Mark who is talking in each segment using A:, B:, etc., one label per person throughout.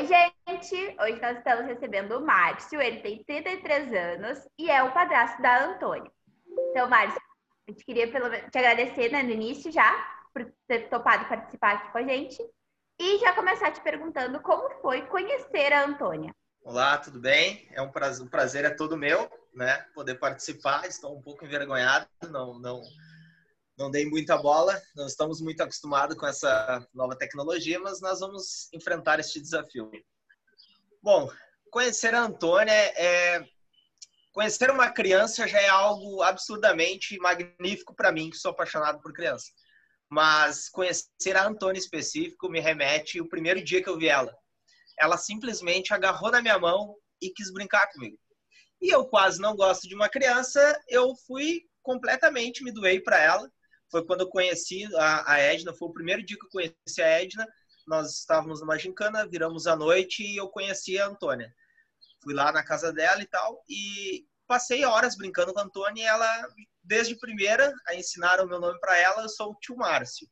A: Oi, gente! Hoje nós estamos recebendo o Márcio, ele tem 33 anos e é o padrasto da Antônia. Então, Márcio, a gente queria te agradecer né, no início já por ter topado participar aqui com a gente e já começar te perguntando como foi conhecer a Antônia.
B: Olá, tudo bem? É um prazer, um prazer é todo meu, né? Poder participar. Estou um pouco envergonhado, não, não, não dei muita bola. Não estamos muito acostumados com essa nova tecnologia, mas nós vamos enfrentar este desafio. Bom, conhecer a Antônia é conhecer uma criança já é algo absurdamente magnífico para mim, que sou apaixonado por criança. Mas conhecer a Antônia específico me remete o primeiro dia que eu vi ela. Ela simplesmente agarrou na minha mão e quis brincar comigo. E eu quase não gosto de uma criança, eu fui completamente, me doei para ela. Foi quando eu conheci a, a Edna, foi o primeiro dia que eu conheci a Edna. Nós estávamos numa gincana, viramos a noite e eu conheci a Antônia fui lá na casa dela e tal, e passei horas brincando com a Antônia e ela, desde primeira, a ensinaram o meu nome para ela, eu sou o tio Márcio.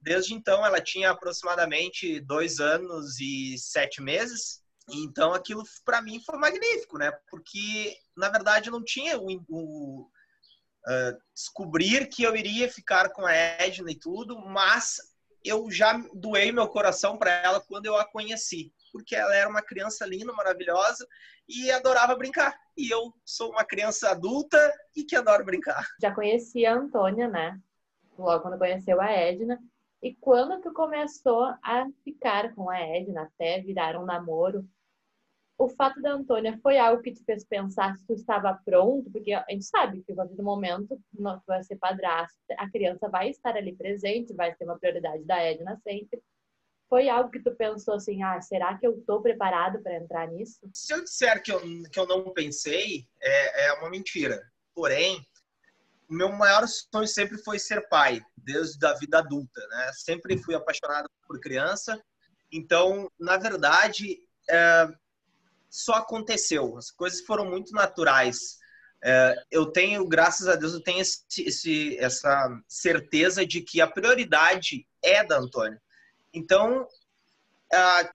B: Desde então, ela tinha aproximadamente dois anos e sete meses, então aquilo para mim foi magnífico, né? Porque, na verdade, não tinha o, o uh, descobrir que eu iria ficar com a Edna e tudo, mas eu já doei meu coração para ela quando eu a conheci porque ela era uma criança linda, maravilhosa e adorava brincar. E eu sou uma criança adulta e que adoro brincar.
C: Já conheci a Antônia, né? Logo quando conheceu a Edna. E quando tu começou a ficar com a Edna, até virar um namoro, o fato da Antônia foi algo que te fez pensar se tu estava pronto? Porque a gente sabe que a partir do momento tu vai ser padrasto, a criança vai estar ali presente, vai ter uma prioridade da Edna sempre foi algo que tu pensou assim, ah, será que eu estou preparado para entrar nisso?
B: Se eu disser que eu, que eu não pensei, é, é uma mentira. Porém, meu maior sonho sempre foi ser pai, desde a vida adulta, né? Sempre fui apaixonado por criança. Então, na verdade, é, só aconteceu. As coisas foram muito naturais. É, eu tenho, graças a Deus, eu tenho esse, esse, essa certeza de que a prioridade é da Antônia. Então, a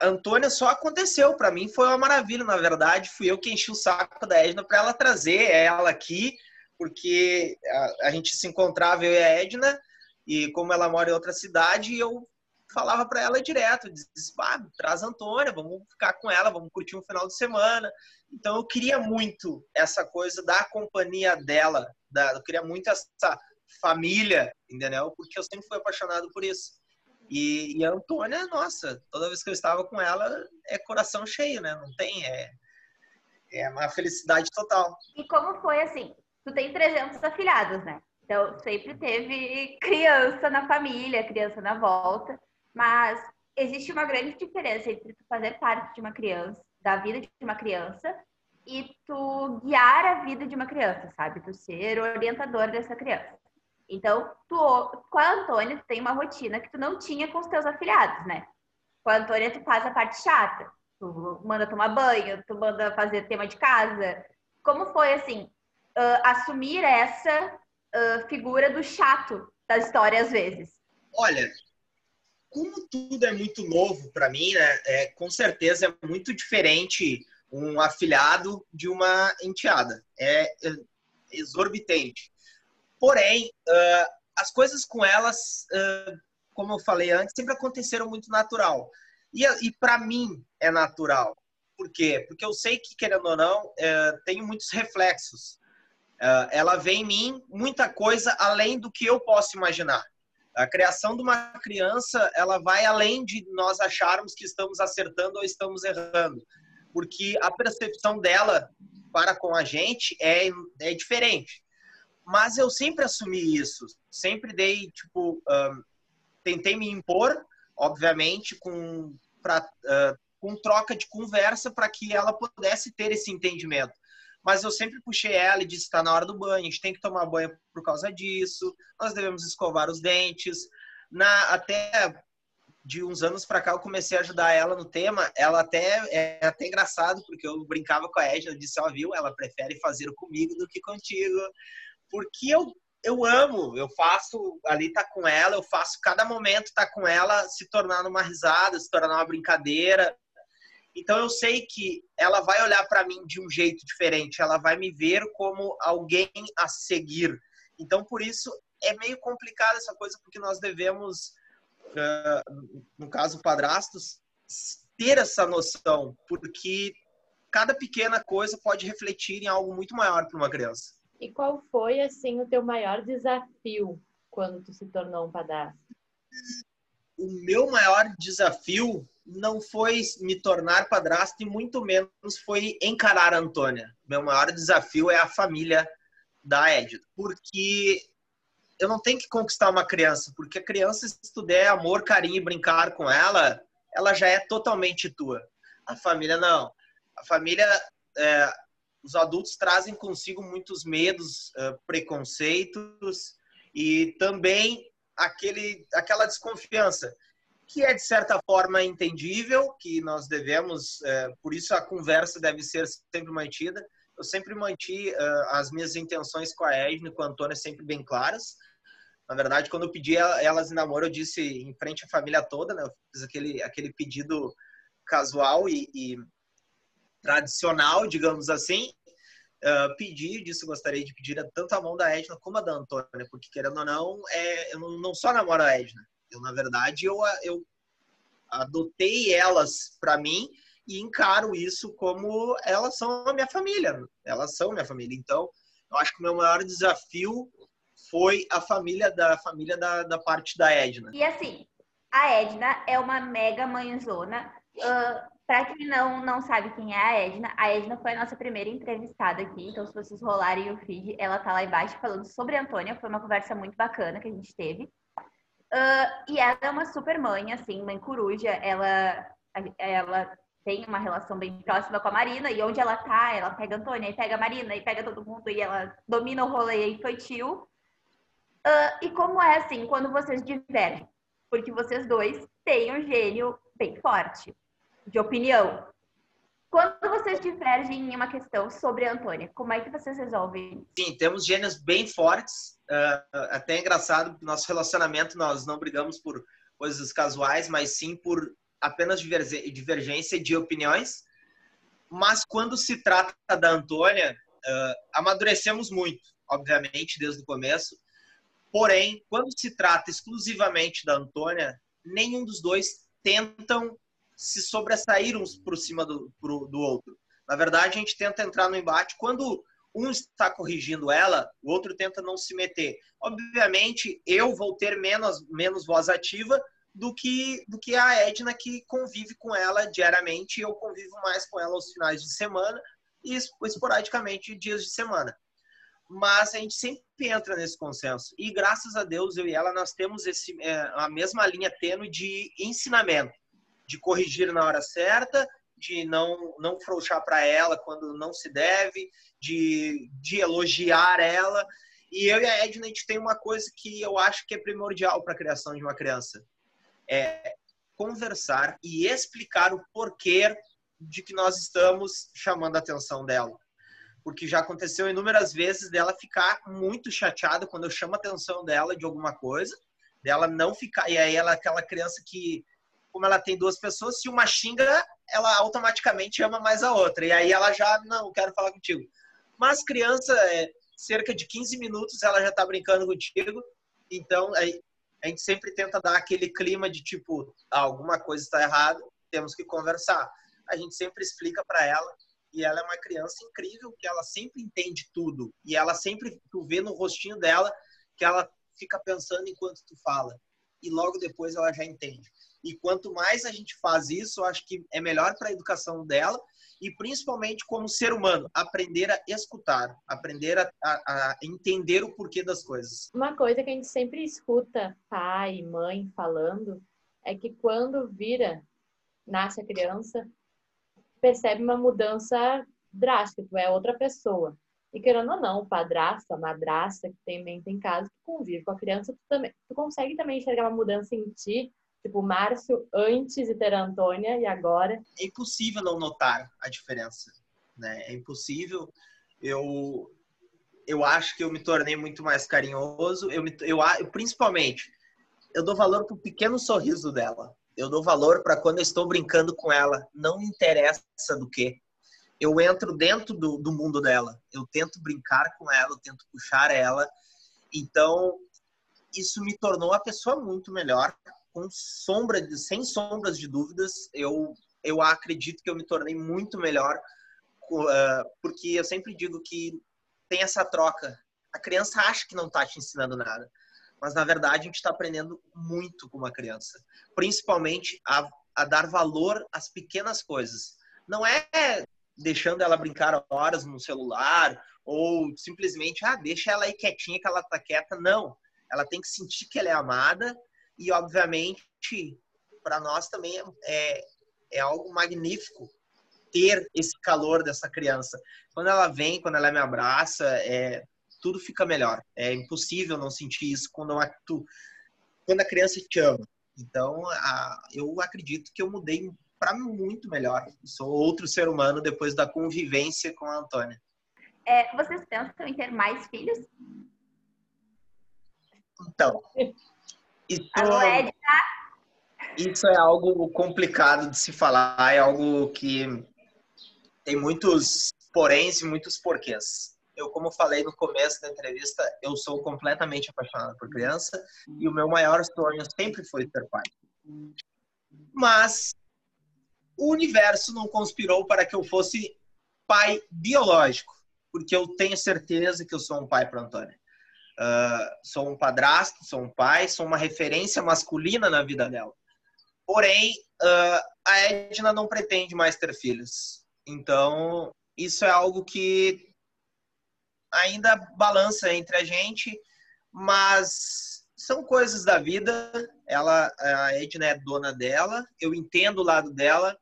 B: Antônia só aconteceu. Para mim foi uma maravilha, na verdade. Fui eu que enchi o saco da Edna para ela trazer ela aqui, porque a, a, gente se encontrava, eu e a Edna, e como ela mora em outra cidade, eu falava para ela direto, disse, ah, traz Antônia, vamos ficar com ela, vamos curtir um final de semana. Então eu queria muito essa coisa da companhia dela, da, eu queria muito essa família, entendeu? Porque eu sempre fui apaixonado por isso. E, e, a Antônia, nossa, toda vez que eu estava com ela, é coração cheio, né? Não tem, é, é uma felicidade total.
A: E como foi assim? Tu tem 300 afilhados, né? Então, sempre teve criança na família, criança na volta, mas existe uma grande diferença entre tu fazer parte de uma criança, da vida de uma criança, e tu guiar a vida de uma criança, sabe? Tu ser orientador dessa criança. Então, tu, com a Antônia, tu tem uma rotina que tu não tinha com os teus afiliados, né? Com a Antônia, tu faz a parte chata. Tu manda tomar banho, tu manda fazer tema de casa. Como foi, assim, uh, assumir essa uh, figura do chato da história, às vezes?
B: Olha, como tudo é muito novo para mim, né? É, com certeza é muito diferente um afiliado de uma enteada. É exorbitante. Porém, uh, as coisas com elas, uh, como eu falei antes, sempre aconteceram muito natural. E, e para mim é natural. Por quê? Porque eu sei que, querendo ou não, uh, tem muitos reflexos. Uh, ela vê em mim muita coisa além do que eu posso imaginar. A criação de uma criança, ela vai além de nós acharmos que estamos acertando ou estamos errando. Porque a percepção dela para com a gente é, é diferente. Mas eu sempre assumi isso, sempre dei, tipo, tentei me impor, obviamente, com, pra, uh, com troca de conversa para que ela pudesse ter esse entendimento. Mas eu sempre puxei ela e disse: está na hora do banho, a gente tem que tomar banho por causa disso, nós devemos escovar os dentes. Na, até de uns anos para cá eu comecei a ajudar ela no tema. Ela até é até engraçado porque eu brincava com a Edna, disse, ó, oh, viu, ela prefere fazer comigo do que contigo porque eu, eu amo, eu faço ali tá com ela, eu faço cada momento tá com ela se tornar uma risada, se tornar uma brincadeira. Então eu sei que ela vai olhar para mim de um jeito diferente, ela vai me ver como alguém a seguir. Então por isso é meio complicado essa coisa porque nós devemos, no caso padrastos, ter essa noção, porque cada pequena coisa pode refletir em algo muito maior para uma criança.
C: E qual foi assim o teu maior desafio quando tu se tornou um padrasto?
B: O meu maior desafio não foi me tornar padrasto e muito menos foi encarar a Antônia. Meu maior desafio é a família da Edna, porque eu não tenho que conquistar uma criança, porque a criança, se tu der amor, carinho e brincar com ela, ela já é totalmente tua. A família não. A família, é, os adultos trazem consigo muitos medos, é, preconceitos e também aquele, aquela desconfiança que é de certa forma entendível, que nós devemos, é, por isso a conversa deve ser sempre mantida. Eu sempre manti uh, as minhas intenções com a Edna e com a Antônia sempre bem claras. Na verdade, quando eu pedi elas em namoro, eu disse em frente à família toda, né? Eu fiz aquele, aquele pedido casual e, e tradicional, digamos assim. Uh, pedi, disse gostaria de pedir tanto a mão da Edna como a da Antônia, porque querendo ou não, é, eu não, só namoro a Edna. Eu, na verdade, eu, eu adotei elas para mim e encaro isso como elas são a minha família. Elas são minha família. Então, eu acho que o meu maior desafio foi a família da família da, da parte da Edna.
A: E assim, a Edna é uma mega mãezona. Uh, para quem não, não sabe quem é a Edna, a Edna foi a nossa primeira entrevistada aqui. Então, se vocês rolarem o feed, ela tá lá embaixo falando sobre a Antônia. Foi uma conversa muito bacana que a gente teve. Uh, e ela é uma super mãe, assim, mãe coruja. Ela, ela tem uma relação bem próxima com a Marina. E onde ela tá, ela pega a Antônia, e pega a Marina, e pega todo mundo. E ela domina o rolê infantil. Uh, e como é, assim, quando vocês divergem? Porque vocês dois têm um gênio bem forte de opinião. Quando vocês divergem em uma questão sobre a Antônia, como é que vocês resolvem?
B: Sim, temos gênios bem fortes. Uh, até é engraçado, nosso relacionamento nós não brigamos por coisas casuais, mas sim por apenas divergência de opiniões. Mas quando se trata da Antônia, uh, amadurecemos muito, obviamente, desde o começo. Porém, quando se trata exclusivamente da Antônia, nenhum dos dois tentam se sobressair uns por cima do, pro, do outro. Na verdade, a gente tenta entrar no embate quando um está corrigindo ela, o outro tenta não se meter. Obviamente, eu vou ter menos, menos voz ativa do que, do que a Edna, que convive com ela diariamente. Eu convivo mais com ela aos finais de semana e esporadicamente dias de semana. Mas a gente sempre entra nesse consenso. E graças a Deus, eu e ela, nós temos esse, é, a mesma linha tênue de ensinamento de corrigir na hora certa, de não, não frouxar para ela quando não se deve, de, de elogiar ela. E eu e a Edna, a gente tem uma coisa que eu acho que é primordial para a criação de uma criança. É conversar e explicar o porquê de que nós estamos chamando a atenção dela. Porque já aconteceu inúmeras vezes dela ficar muito chateada quando eu chamo a atenção dela de alguma coisa, dela não ficar. E aí ela é aquela criança que como ela tem duas pessoas, se uma xinga, ela automaticamente ama mais a outra. E aí ela já, não, quero falar contigo. Mas criança, é, cerca de 15 minutos, ela já tá brincando contigo. Então, aí, a gente sempre tenta dar aquele clima de tipo, ah, alguma coisa está errada, temos que conversar. A gente sempre explica para ela e ela é uma criança incrível que ela sempre entende tudo e ela sempre tu vê no rostinho dela que ela fica pensando enquanto tu fala e logo depois ela já entende. E quanto mais a gente faz isso, eu acho que é melhor para a educação dela e principalmente como ser humano, aprender a escutar, aprender a, a, a, entender o porquê das coisas.
C: Uma coisa que a gente sempre escuta pai, mãe falando é que quando vira, nasce a criança, percebe uma mudança drástica, tu é outra pessoa. E querendo ou não, o padrasto, a madrasta que também tem casa, que convive com a criança, tu, também, tu consegue também enxergar uma mudança em ti Tipo, Márcio antes de ter a Antônia e agora.
B: É impossível não notar a diferença, né? É impossível. Eu eu acho que eu me tornei muito mais carinhoso. Eu, me, eu, eu principalmente eu dou valor pro pequeno sorriso dela. Eu dou valor para quando eu estou brincando com ela. Não me interessa do que. Eu entro dentro do, do mundo dela. Eu tento brincar com ela, eu tento puxar ela. Então, isso me tornou a pessoa muito melhor, com sombra de, sem sombras de dúvidas. Eu, eu acredito que eu me tornei muito melhor, uh, porque eu sempre digo que tem essa troca. A criança acha que não está te ensinando nada, mas na verdade a gente está aprendendo muito com uma criança, principalmente a, a dar valor às pequenas coisas. Não é deixando ela brincar horas no celular ou simplesmente, ah, deixa ela aí quietinha que ela tá quieta. Não, ela tem que sentir que ela é amada e, obviamente, para nós também é, é algo magnífico ter esse calor dessa criança. Quando ela vem, quando ela me abraça, é, tudo fica melhor. É impossível não sentir isso quando, a, tu, quando a criança te ama. Então, a, eu acredito que eu mudei para muito melhor. Sou outro ser humano depois da convivência com a Antônia.
A: É, vocês pensam em ter mais filhos?
B: Então, isso, isso é algo complicado de se falar, é algo que tem muitos poréns e muitos porquês. Eu, como falei no começo da entrevista, eu sou completamente apaixonado por criança e o meu maior sonho sempre foi ser pai. Mas o universo não conspirou para que eu fosse pai biológico, porque eu tenho certeza que eu sou um pai para Antônia. Uh, sou um padrasto, sou um pai, sou uma referência masculina na vida dela. Porém, uh, a Edna não pretende mais ter filhos. Então, isso é algo que ainda balança entre a gente, mas são coisas da vida. Ela, a Edna é dona dela, eu entendo o lado dela,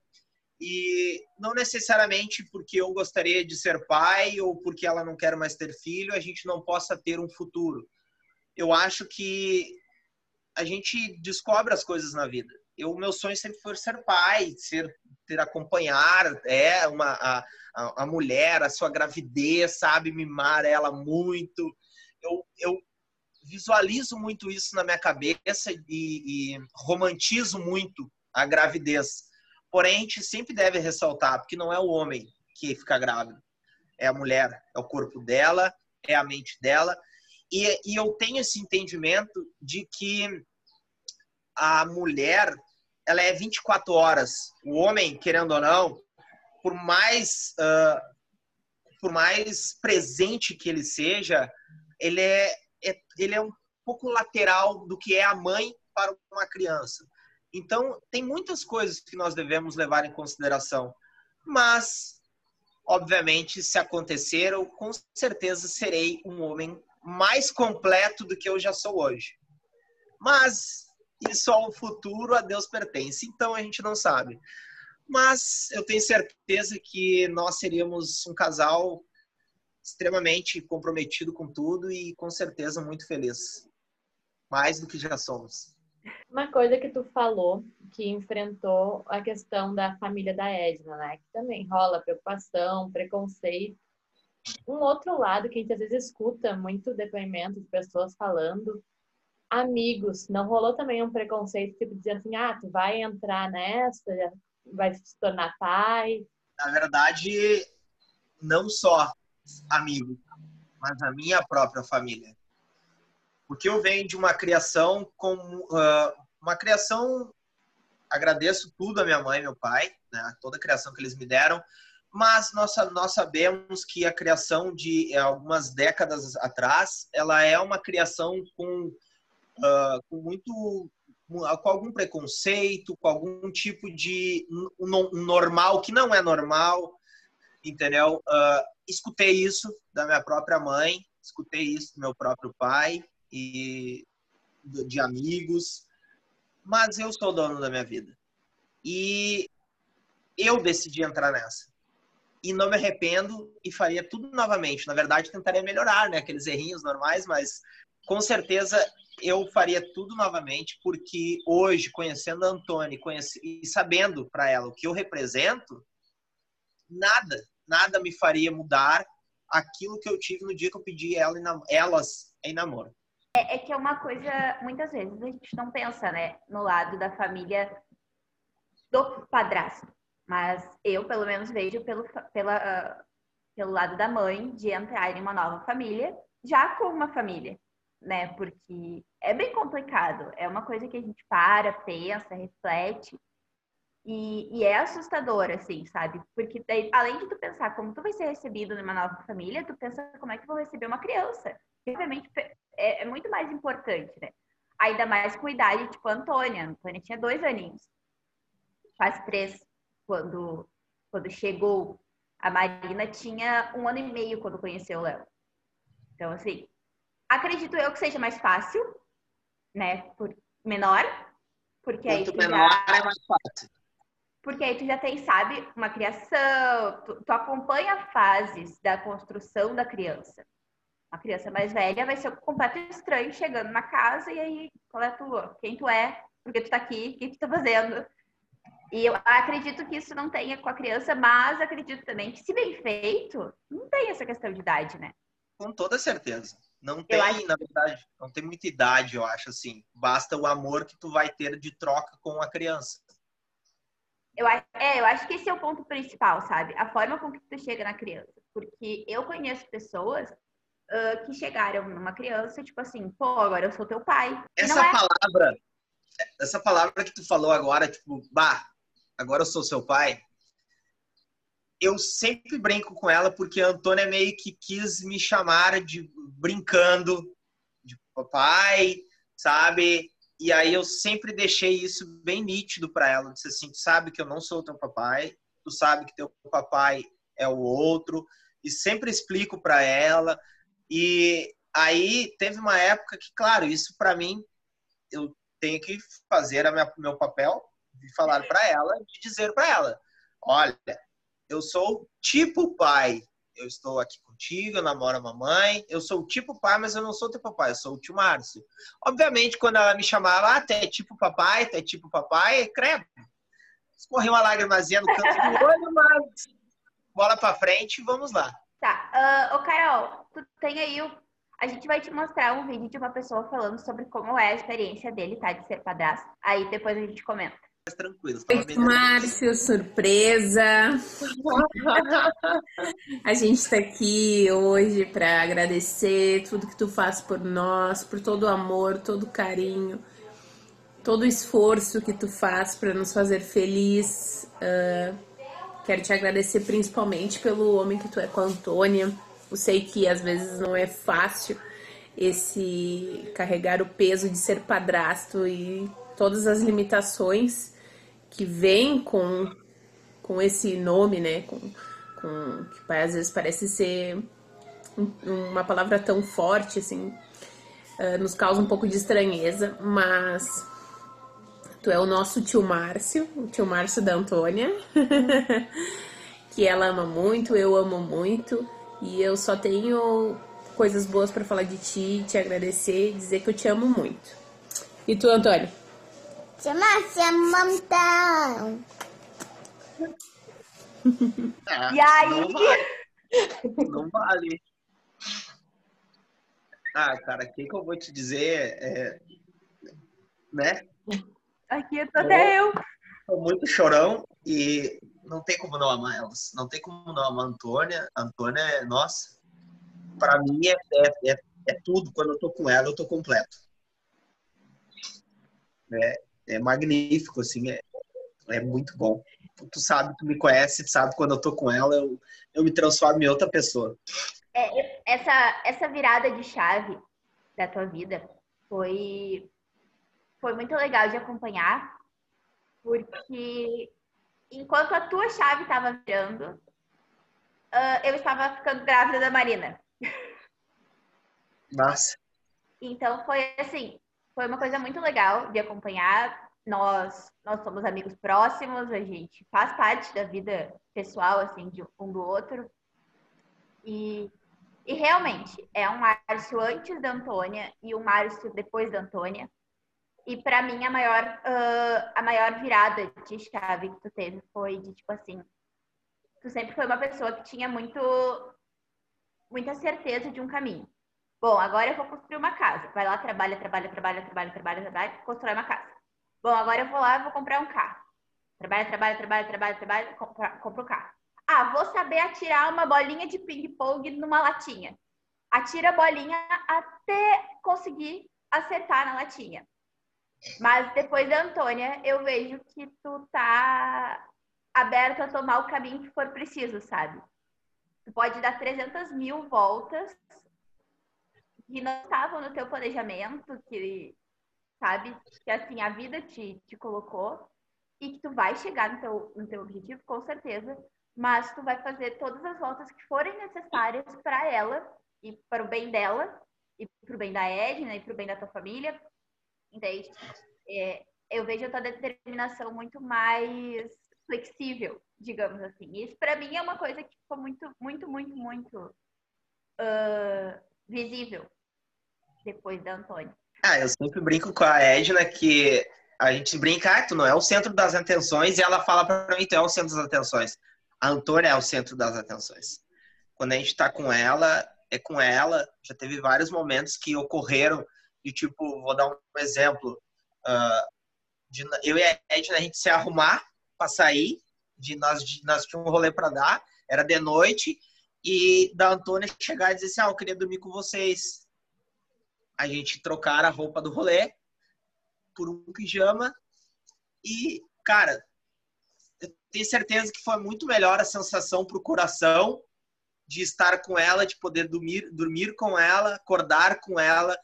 B: e não necessariamente porque eu gostaria de ser pai ou porque ela não quer mais ter filho, a gente não possa ter um futuro. Eu acho que a gente descobre as coisas na vida. Eu, meu sonho sempre foi ser pai, ser ter acompanhar é uma a, a, mulher, a sua gravidez, sabe, mimar ela muito. Eu, eu visualizo muito isso na minha cabeça e, e romantizo muito a gravidez Porém, a gente sempre deve ressaltar, porque não é o homem que fica grávido, é a mulher, é o corpo dela, é a mente dela. E, e eu tenho esse entendimento de que a mulher, ela é 24 horas. O homem, querendo ou não, por mais, uh, por mais presente que ele seja, ele é, é, ele é um pouco lateral do que é a mãe para uma criança. Então, tem muitas coisas que nós devemos levar em consideração. Mas, obviamente, se acontecer, eu com certeza serei um homem mais completo do que eu já sou hoje. Mas isso ao futuro, a Deus pertence. Então, a gente não sabe. Mas eu tenho certeza que nós seríamos um casal extremamente comprometido com tudo e com certeza muito feliz. Mais do que já somos.
C: Uma coisa que tu falou, que enfrentou a questão da família da Edna, né? Que também rola preocupação, preconceito. Um outro lado que a gente às vezes escuta muito depoimento de pessoas falando, amigos, não rolou também um preconceito, tipo, dizer assim, ah, tu vai entrar nessa, vai se tornar pai?
B: Na verdade, não só amigos, mas a minha própria família porque eu venho de uma criação com uh, uma criação agradeço tudo a minha mãe e meu pai, né, toda a criação que eles me deram, mas nós, nós sabemos que a criação de algumas décadas atrás, ela é uma criação com, uh, com muito com algum preconceito, com algum tipo de normal que não é normal, entendeu? Uh, escutei isso da minha própria mãe, escutei isso do meu próprio pai, e de amigos, mas eu sou o dono da minha vida. E eu decidi entrar nessa. E não me arrependo e faria tudo novamente. Na verdade, tentaria melhorar, né? Aqueles errinhos normais, mas com certeza eu faria tudo novamente, porque hoje, conhecendo a Antônia conhece, e sabendo para ela o que eu represento, nada, nada me faria mudar aquilo que eu tive no dia que eu pedi ela em, elas em namoro.
A: É, é, que é uma coisa, muitas vezes a gente não pensa, né, no lado da família do padrasto. Mas eu, pelo menos, vejo pelo, pela, uh, pelo lado da mãe de entrar em uma nova família, já com uma família, né? Porque é bem complicado. É uma coisa que a gente para, pensa, reflete. E, e, é assustador, assim, sabe? Porque daí, além de tu pensar como tu vai ser recebido numa nova família, tu pensa como é que vou receber uma criança. Que, obviamente, é, é, muito mais importante, né? Ainda mais com idade, tipo a Antônia. A Antônia tinha dois aninhos. Faz três, quando, quando chegou. A Marina tinha um ano e meio quando conheceu o Léo. Então, assim, acredito eu que seja mais fácil, né? Por menor. Porque
B: Quanto
A: aí
B: menor já... é mais fácil
A: porque aí tu já tem, sabe, uma criação, tu, tu, acompanha fases da construção da criança. A criança mais velha vai ser um completo estranho chegando na casa e aí, qual é a tua? Quem tu é? Por que tu tá aqui? O que tu tá fazendo? E eu acredito que isso não tenha com a criança, mas acredito também que, se bem feito, não tem essa questão de idade, né?
B: Com toda certeza. Não tem, acho... na verdade, não tem muita idade, eu acho, assim. Basta o amor que tu vai ter de troca com a criança.
A: Eu, é, eu acho que esse é o ponto principal, sabe? A forma com que tu chega na criança. Porque eu conheço pessoas uh, que chegaram numa criança, tipo assim, pô, agora eu sou teu pai.
B: Essa é... palavra, essa palavra que tu falou agora, tipo, bah, agora eu sou seu pai. Eu sempre brinco com ela porque a Antônia meio que quis me chamar de brincando de papai, sabe? E aí eu sempre deixei isso bem nítido para ela. Eu disse assim, tu sabe que eu não sou teu papai, tu sabe que teu papai é o outro, e sempre explico para ela. E aí teve uma época que, claro, isso para mim eu tenho que fazer o meu papel de falar para ela, de dizer para ela, olha, eu sou tipo pai, eu estou aqui contigo, eu namoro a mamãe, eu sou o tipo pai, mas eu não sou teu papai, eu sou o tio Márcio. Obviamente, quando ela me chamava, ah, tu é tipo papai, tu é tipo papai, credo. Escorreu uma lágrimazinha no canto do olho, mas bola pra frente e vamos lá.
A: Tá, uh, ô Carol, tu tem aí o... A gente vai te mostrar um vídeo de uma pessoa falando sobre como é a experiência dele, tá? De ser padrasto. Aí depois a gente comenta
B: mais tranquilos.
D: Márcio, surpresa! a gente está aqui hoje para agradecer tudo que tu faz por nós, por todo o amor, todo o carinho, todo o esforço que tu faz para nos fazer feliz. Uh, quero te agradecer principalmente pelo homem que tu é com a Antônia. Eu sei que às vezes não é fácil esse carregar o peso de ser padrasto e todas as limitações que vem com, com esse nome, né? Com, com, que às vezes parece ser uma palavra tão forte, assim, uh, nos causa um pouco de estranheza, mas tu é o nosso tio Márcio, o tio Márcio da Antônia, que ela ama muito, eu amo muito, e eu só tenho coisas boas para falar de ti, te agradecer dizer que eu te amo muito. E tu, Antônio?
E: Chama-se montão.
A: Ah, e aí? Não
B: vale. não vale. Ah, cara, o que, que eu vou te dizer? É, né?
A: Aqui eu tô até eu.
B: Tô muito chorão e não tem como não amar elas. Não tem como não amar a Antônia. A Antônia é, nossa, para mim é, é, é, é, tudo. Quando eu tô com ela, eu tô completo. É, é magnífico, assim, é, é muito bom. Tu sabe, tu me conhece, tu sabe quando eu tô com ela, eu, eu me transformo em outra pessoa.
A: É, essa, essa virada de chave da tua vida foi, foi muito legal de acompanhar, porque enquanto a tua chave estava virando, uh, eu estava ficando grávida da Marina.
B: Nossa.
A: Então foi assim, foi uma coisa muito legal de acompanhar. Nós, nós somos amigos próximos, a gente faz parte da vida pessoal, assim, de um do outro. E, e realmente, é um Márcio antes da Antônia e um Márcio depois da Antônia. E para mim, a maior, uh, a maior virada de chave que tu teve foi de, tipo assim, tu sempre foi uma pessoa que tinha muito, muita certeza de um caminho. Bom, agora eu vou construir uma casa. Vai lá, trabalha, trabalha, trabalha, trabalha, trabalha, trabalha, constrói uma casa. Bom, agora eu vou lá e vou comprar um carro. Trabalha, trabalha, trabalha, trabalha, trabalha, compra, o carro. Ah, vou saber atirar uma bolinha de ping-pong numa latinha. Atira a bolinha até conseguir acertar na latinha. Mas depois da Antônia, eu vejo que tu tá aberto a tomar o caminho que for preciso, sabe? Tu pode dar 300 mil voltas que não estavam no teu planejamento, que, sabe? Que assim, a vida te, te colocou e que tu vai chegar no teu, no teu objetivo, com certeza, mas tu vai fazer todas as voltas que forem necessárias para ela e para o bem dela e para o bem da Edna e para o bem da tua família, entende? É, eu vejo a tua determinação muito mais flexível, digamos assim. Isso para mim é uma coisa que ficou muito, muito, muito, muito uh, visível depois da Antônia.
B: Ah, eu sempre brinco com a Edna que a gente brinca, ah, tu não é o centro das atenções, e ela fala para mim, tu é o centro das atenções. A Antônia é o centro das atenções. Quando a gente tá com ela, é com ela. Já teve vários momentos que ocorreram de tipo, vou dar um exemplo, uh, de eu e a Edna, a gente se arrumar para sair, de nós, de, nós tínhamos um rolê para dar, era de noite, e da Antônia chegar e dizer assim, ah, eu queria dormir com vocês. A gente trocar a roupa do rolê por um pijama e, cara, eu tenho certeza que foi muito melhor a sensação pro coração de estar com ela, de poder dormir, dormir com ela, acordar com ela.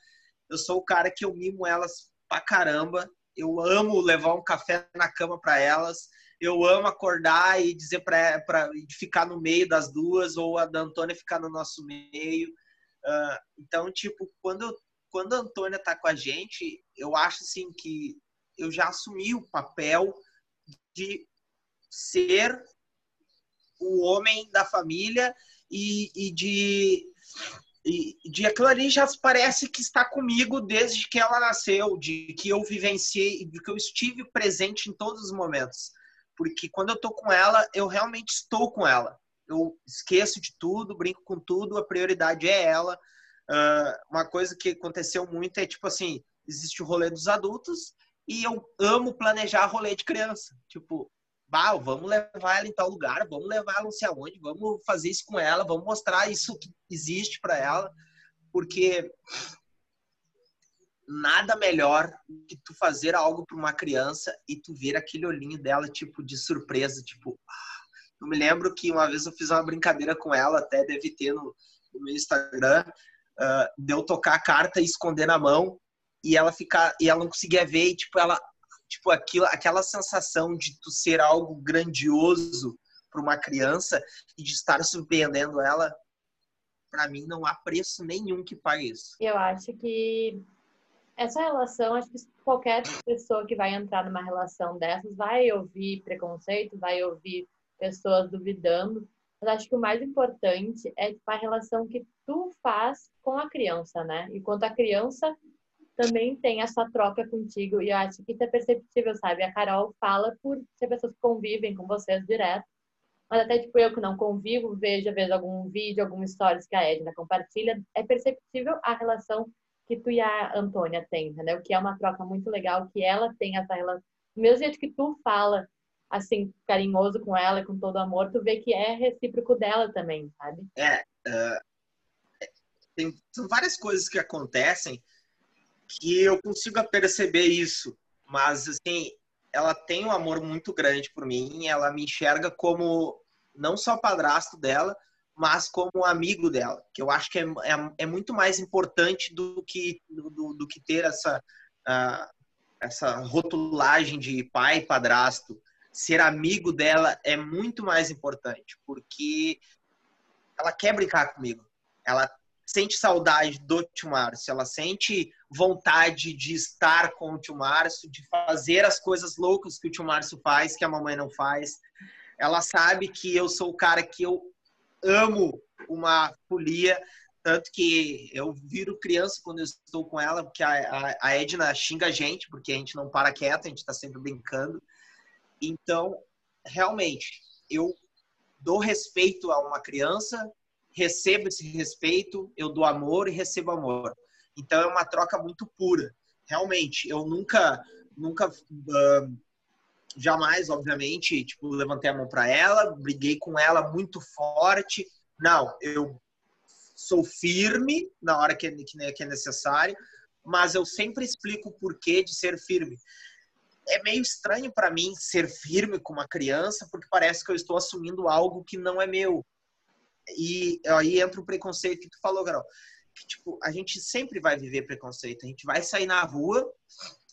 B: Eu sou o cara que eu mimo elas pra caramba. Eu amo levar um café na cama para elas. Eu amo acordar e dizer para ficar no meio das duas ou a da Antônia ficar no nosso meio. Uh, então, tipo, quando, eu, quando a Antônia tá com a gente, eu acho assim que eu já assumi o papel de ser o homem da família e, e de e de aquilo ali já parece que está comigo desde que ela nasceu, de que eu vivenciei, de que eu estive presente em todos os momentos. Porque quando eu estou com ela, eu realmente estou com ela. Eu esqueço de tudo, brinco com tudo, a prioridade é ela. Uh, uma coisa que aconteceu muito é tipo assim: existe o rolê dos adultos e eu amo planejar rolê de criança. Tipo, bah, vamos levar ela em tal lugar, vamos levar ela não sei aonde, vamos fazer isso com ela, vamos mostrar isso que existe para ela, porque nada melhor que tu fazer algo para uma criança e tu ver aquele olhinho dela tipo de surpresa, tipo, ah. eu me lembro que uma vez eu fiz uma brincadeira com ela, até deve ter no, no meu Instagram, uh, de eu tocar a carta e esconder na mão e ela ficar e ela não conseguia ver e tipo ela tipo aquilo, aquela sensação de tu ser algo grandioso para uma criança e de estar surpreendendo ela, para mim não há preço nenhum que pague isso.
C: Eu acho que essa relação, acho que qualquer pessoa que vai entrar numa relação dessas vai ouvir preconceito, vai ouvir pessoas duvidando, mas acho que o mais importante é tipo, a relação que tu faz com a criança, né? E quanto a criança também tem essa troca contigo e eu acho que isso é perceptível, sabe? A Carol fala por ser pessoas que convivem com vocês direto, mas até tipo eu que não convivo, vejo vezes algum vídeo, algum stories que a Edna compartilha, é perceptível a relação que tu e a Antônia têm, entendeu? Que é uma troca muito legal, que ela tem essa relação, mesmo jeito que tu fala assim, carinhoso com ela, com todo amor, tu vê que é recíproco dela também, sabe?
B: É, uh, tem várias coisas que acontecem que eu consigo perceber isso, mas assim, ela tem um amor muito grande por mim, ela me enxerga como não só padrasto dela, mas como amigo dela, que eu acho que é, é, é muito mais importante do que, do, do que ter essa, uh, essa rotulagem de pai padrasto. Ser amigo dela é muito mais importante, porque ela quer brincar comigo. Ela sente saudade do tio Márcio, ela sente vontade de estar com o tio Márcio, de fazer as coisas loucas que o tio Márcio faz, que a mamãe não faz. Ela sabe que eu sou o cara que eu amo uma folia, tanto que eu viro criança quando eu estou com ela, porque a, a, Edna xinga a gente, porque a gente não para quieto, a gente está sempre brincando. Então, realmente, eu dou respeito a uma criança, recebo esse respeito, eu dou amor e recebo amor. Então é uma troca muito pura. Realmente, eu nunca, nunca uh, jamais, obviamente, tipo, levantei a mão para ela, briguei com ela muito forte. Não, eu sou firme na hora que, que, que é necessário, mas eu sempre explico o porquê de ser firme. É meio estranho para mim ser firme com uma criança, porque parece que eu estou assumindo algo que não é meu. E aí entra o preconceito que tu falou, Carol. Que, tipo, a gente sempre vai viver preconceito. A gente vai sair na rua,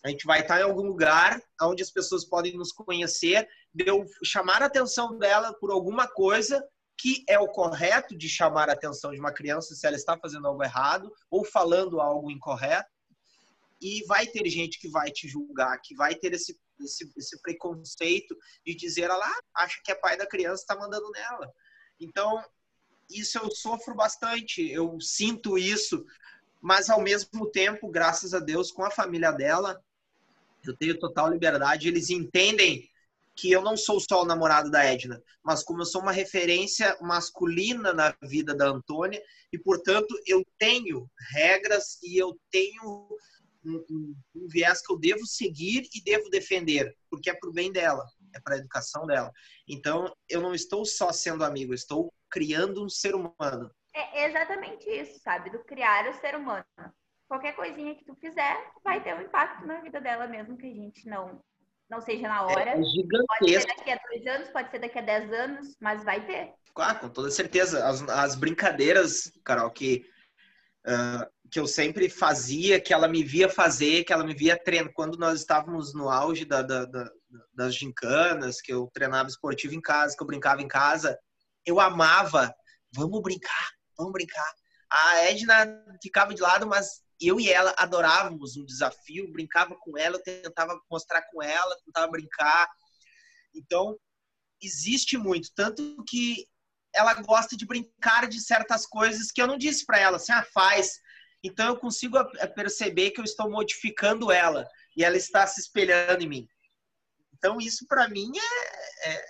B: a gente vai estar em algum lugar onde as pessoas podem nos conhecer, deu chamar a atenção dela por alguma coisa que é o correto de chamar a atenção de uma criança se ela está fazendo algo errado ou falando algo incorreto. E vai ter gente que vai te julgar, que vai ter esse, esse, esse preconceito de dizer, ela ah, acha que é pai da criança, está mandando nela. Então, isso eu sofro bastante, eu sinto isso, mas ao mesmo tempo, graças a Deus, com a família dela, eu tenho total liberdade, eles entendem que eu não sou só o namorado da Edna, mas como eu sou uma referência masculina na vida da Antônia, e portanto eu tenho regras e eu tenho um, um, um viés que eu devo seguir e devo defender, porque é para o bem dela, é para a educação dela. Então eu não estou só sendo amigo, estou criando um ser humano.
A: É exatamente isso, sabe? Do criar o ser humano. Qualquer coisinha que tu fizer vai ter um impacto na vida dela mesmo que a gente não não seja na hora. É
B: gigantesco.
A: Pode ser daqui a dois anos, pode ser daqui a dez anos, mas vai ter.
B: Ah, com toda certeza. As, as brincadeiras, Carol, que, uh, que eu sempre fazia, que ela me via fazer, que ela me via treinar. Quando nós estávamos no auge da, da, da, das gincanas, que eu treinava esportivo em casa, que eu brincava em casa, eu amava. Vamos brincar, vamos brincar. A Edna ficava de lado, mas eu e ela adorávamos um desafio, brincava com ela, eu tentava mostrar com ela, tentava brincar. Então, existe muito, tanto que ela gosta de brincar de certas coisas que eu não disse para ela, assim, ah, faz. Então eu consigo perceber que eu estou modificando ela e ela está se espelhando em mim. Então isso para mim é, é,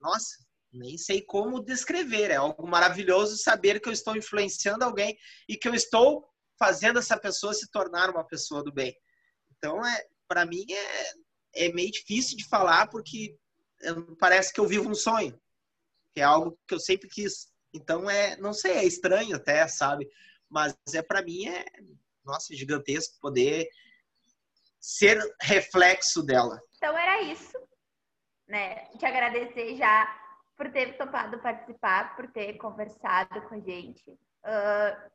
B: nossa, nem sei como descrever. É algo maravilhoso saber que eu estou influenciando alguém e que eu estou fazendo essa pessoa se tornar uma pessoa do bem. Então, é, para mim, é, é meio difícil de falar porque parece que eu vivo um sonho, que é algo que eu sempre quis. Então, é, não sei, é estranho até, sabe? Mas é para mim é, nossa, gigantesco poder ser reflexo dela.
A: Então era isso, né? Te agradecer já por ter topado participar, por ter conversado com a gente. Uh,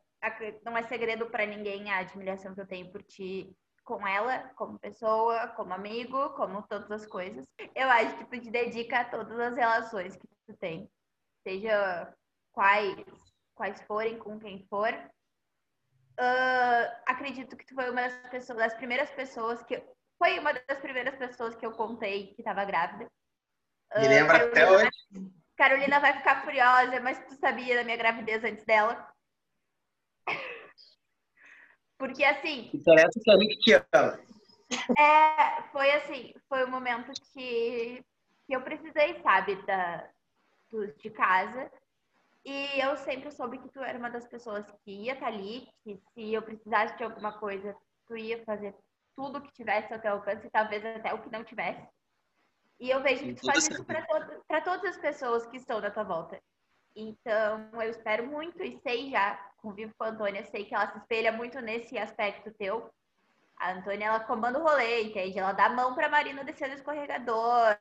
A: não é segredo para ninguém a admiração que eu tenho por ti com ela, como pessoa, como amigo, como todas as coisas. Eu acho que tu te dedica a todas as relações que tu tem, seja quais, quais forem, com quem for. Uh, acredito que tu foi uma das pessoas, das primeiras pessoas que foi uma das primeiras pessoas que eu contei que estava grávida.
B: Uh, Me lembra até hoje.
A: Carolina vai ficar furiosa, mas tu sabia da minha gravidez antes dela. Porque assim.
B: Interessa que a gente te ama.
A: É, foi assim, foi um momento que, que eu precisei, sabe, da, do, de casa. E eu sempre soube que tu era uma das pessoas que ia estar tá ali, que se eu precisasse de alguma coisa, tu ia fazer tudo que tivesse ao teu alcance, e talvez até o que não tivesse. E eu vejo que tu faz isso para to todas as pessoas que estão na tua volta. Então, eu espero muito e sei já, convivo com a Antônia, sei que ela se espelha muito nesse aspecto teu. A Antônia, ela comanda o rolê, entende? Ela dá a mão pra Marina descer no escorregador.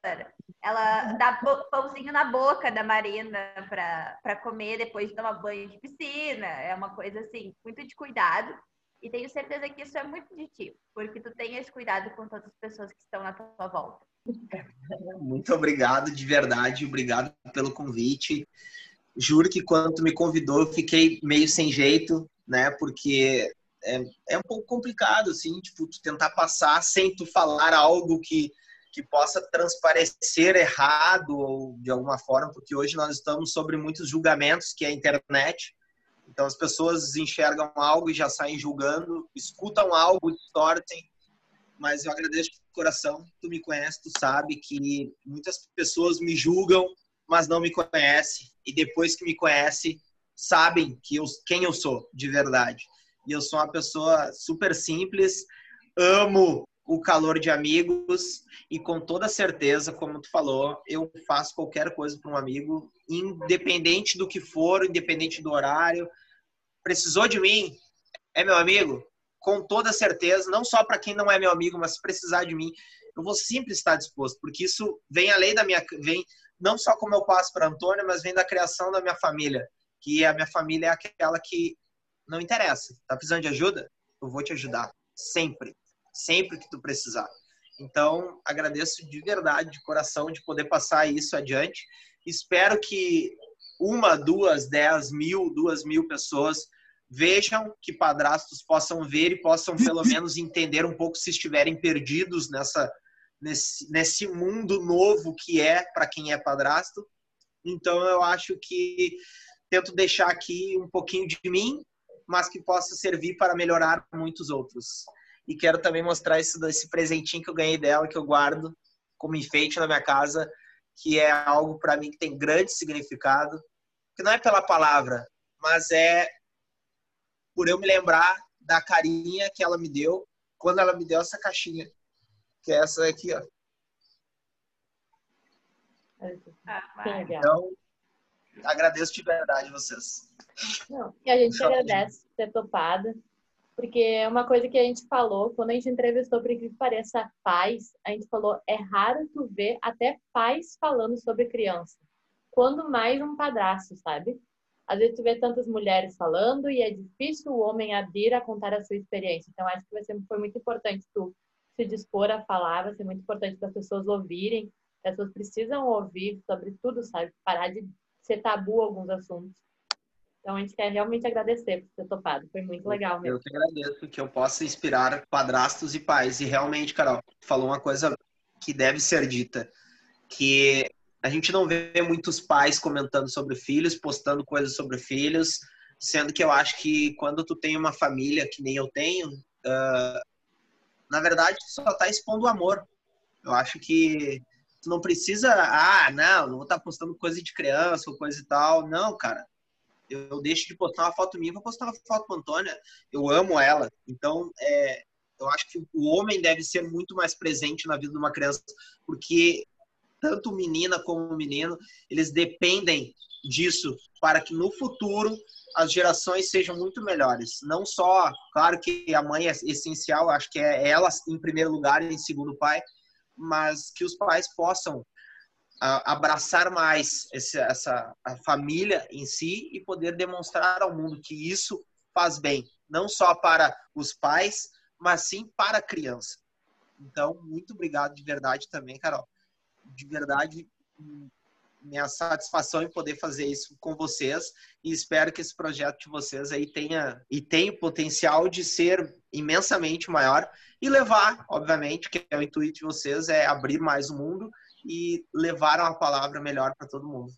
A: Ela dá pãozinho na boca da Marina pra, pra comer depois de tomar banho de piscina. É uma coisa, assim, muito de cuidado. E tenho certeza que isso é muito de ti, porque tu tem esse cuidado com todas as pessoas que estão na tua volta.
B: Muito obrigado, de verdade. Obrigado pelo convite juro que quando me convidou eu fiquei meio sem jeito, né? Porque é, é um pouco complicado, assim, tipo, tu tentar passar sem tu falar algo que, que possa transparecer errado ou de alguma forma, porque hoje nós estamos sobre muitos julgamentos que é a internet. Então as pessoas enxergam algo e já saem julgando, escutam algo, distorcem. Mas eu agradeço de coração, tu me conhece, tu sabe que muitas pessoas me julgam mas não me conhece e depois que me conhece sabem que eu, quem eu sou de verdade. E eu sou uma pessoa super simples, amo o calor de amigos e com toda certeza, como tu falou, eu faço qualquer coisa para um amigo, independente do que for, independente do horário. Precisou de mim? É meu amigo? Com toda certeza, não só para quem não é meu amigo, mas se precisar de mim, eu vou sempre estar disposto, porque isso vem além da minha vem não só como eu passo para Antônia, mas vem da criação da minha família, que a minha família é aquela que não interessa. Tá precisando de ajuda? Eu vou te ajudar sempre sempre que tu precisar. Então, agradeço de verdade, de coração, de poder passar isso adiante. Espero que uma, duas, dez mil, duas mil pessoas vejam, que padrastos possam ver e possam pelo menos entender um pouco se estiverem perdidos nessa nesse, nesse mundo novo que é para quem é padrasto. Então, eu acho que tento deixar aqui um pouquinho de mim, mas que possa servir para melhorar muitos outros. E quero também mostrar esse, esse presentinho que eu ganhei dela, que eu guardo como enfeite na minha casa, que é algo para mim que tem grande significado. Que não é pela palavra, mas é por eu me lembrar da carinha que ela me deu quando ela me deu essa caixinha. Que é essa aqui, ó.
C: Ah,
B: então, agradeço de verdade vocês.
C: Não, e a gente agradece por ter topado. Porque é uma coisa que a gente falou, quando a gente entrevistou, por que pareça, pais, a gente falou, é raro tu ver até pais falando sobre criança. Quando mais um padrasto, sabe? Às vezes tu vê tantas mulheres falando e é difícil o homem abrir a contar a sua experiência. Então, acho que vai ser, foi muito importante tu se dispor a falar, vai ser muito importante para as pessoas ouvirem. As pessoas precisam ouvir sobre tudo, sabe? Parar de ser tabu alguns assuntos. Então a gente quer realmente agradecer por ter topado. Foi muito legal mesmo.
B: Eu que agradeço que eu possa inspirar padrastos e pais. E realmente, Carol, falou uma coisa que deve ser dita, que a gente não vê muitos pais comentando sobre filhos, postando coisas sobre filhos, sendo que eu acho que quando tu tem uma família que nem eu tenho, uh, na verdade tu só tá expondo amor. Eu acho que tu não precisa, ah, não, não vou estar tá postando coisa de criança ou coisa e tal. Não, cara eu deixo de postar uma foto minha, vou postar uma foto com a Antônia. Eu amo ela. Então, é, eu acho que o homem deve ser muito mais presente na vida de uma criança, porque tanto menina como menino, eles dependem disso para que no futuro as gerações sejam muito melhores. Não só, claro que a mãe é essencial, acho que é ela em primeiro lugar e em segundo pai, mas que os pais possam abraçar mais essa a família em si e poder demonstrar ao mundo que isso faz bem, não só para os pais, mas sim para a criança. Então, muito obrigado de verdade também, Carol. De verdade, minha satisfação em poder fazer isso com vocês e espero que esse projeto de vocês aí tenha e tenha o potencial de ser imensamente maior e levar, obviamente, que é o intuito de vocês é abrir mais o mundo e levaram a palavra melhor para todo mundo.